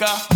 Америка.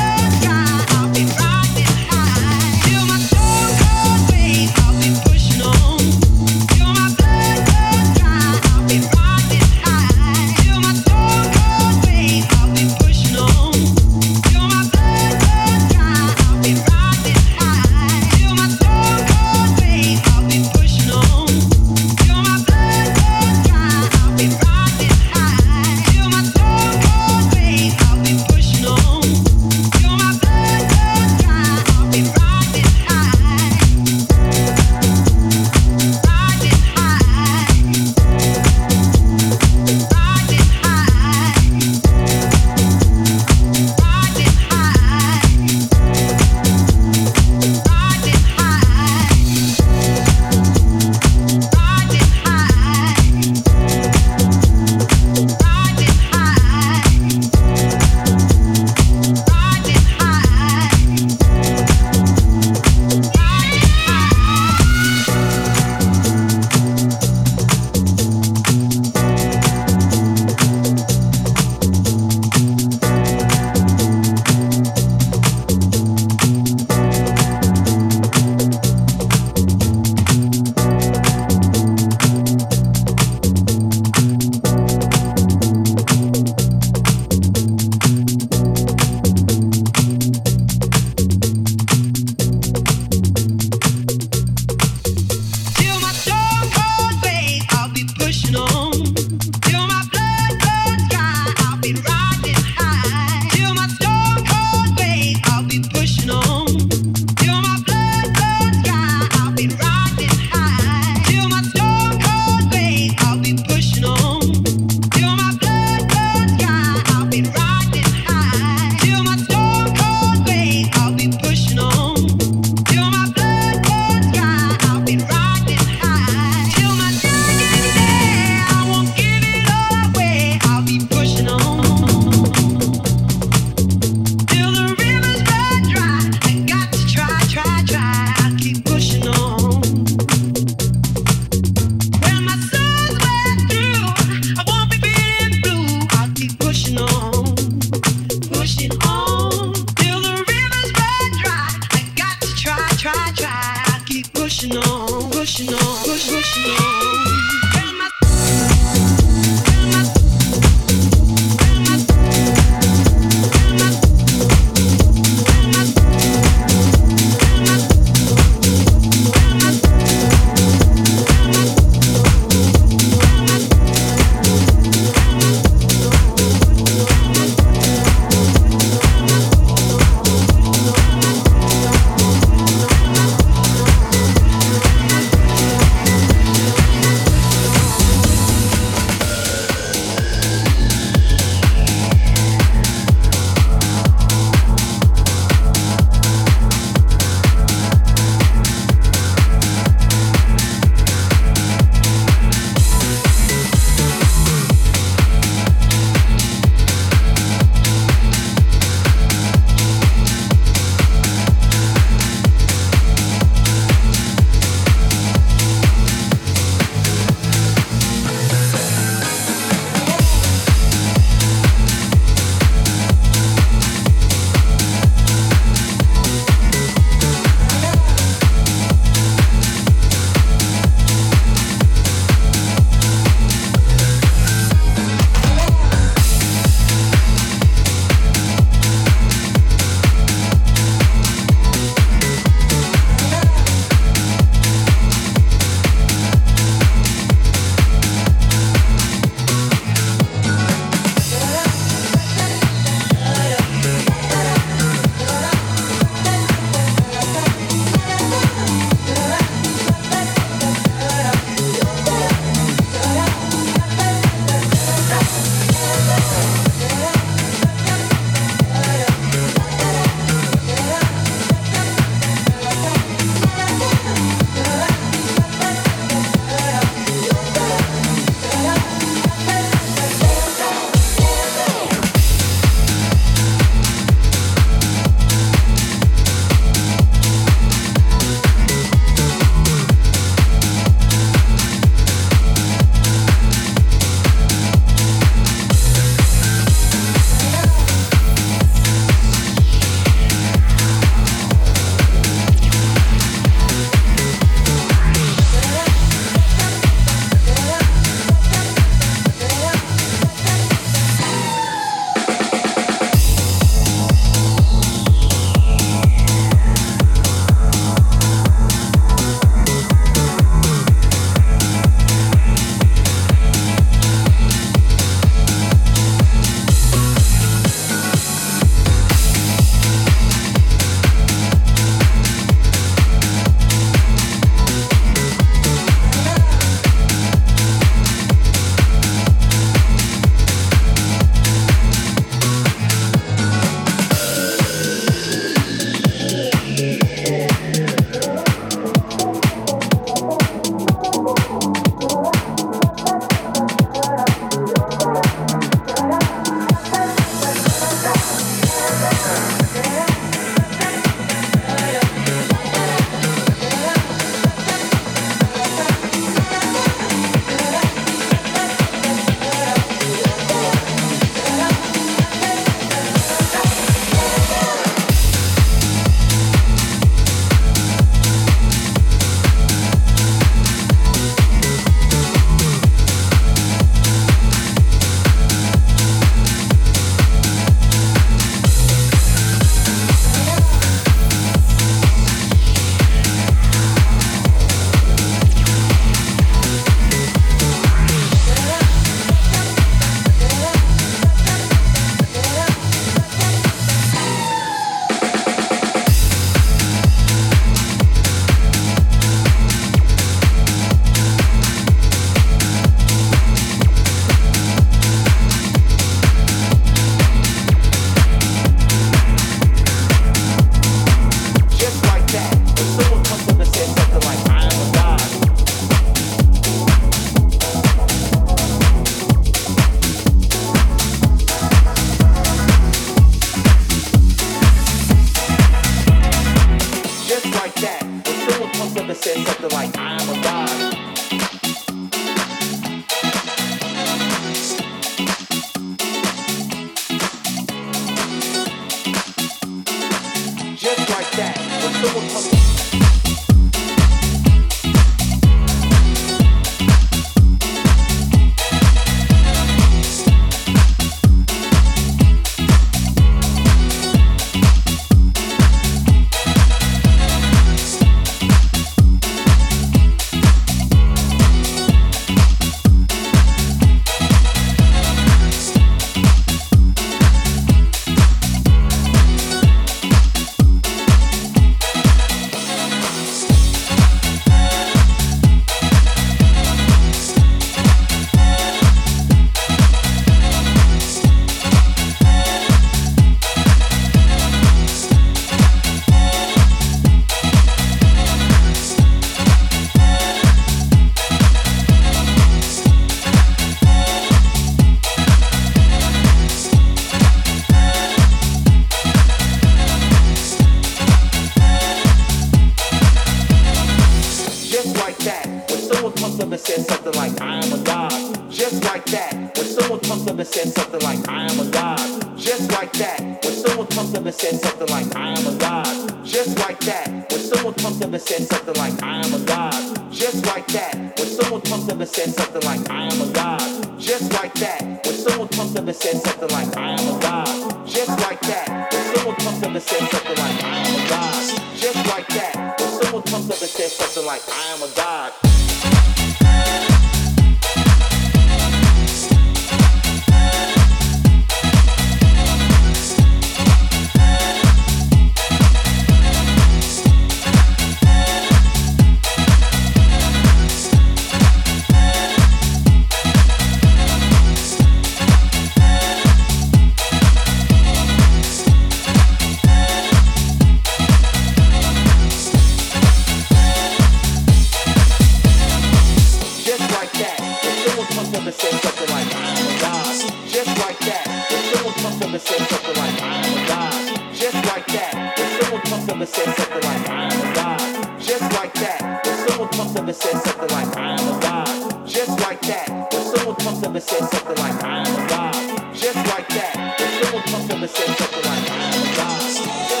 customer said something like, I am a god. Just like that, the civil customer said something like, I am a god.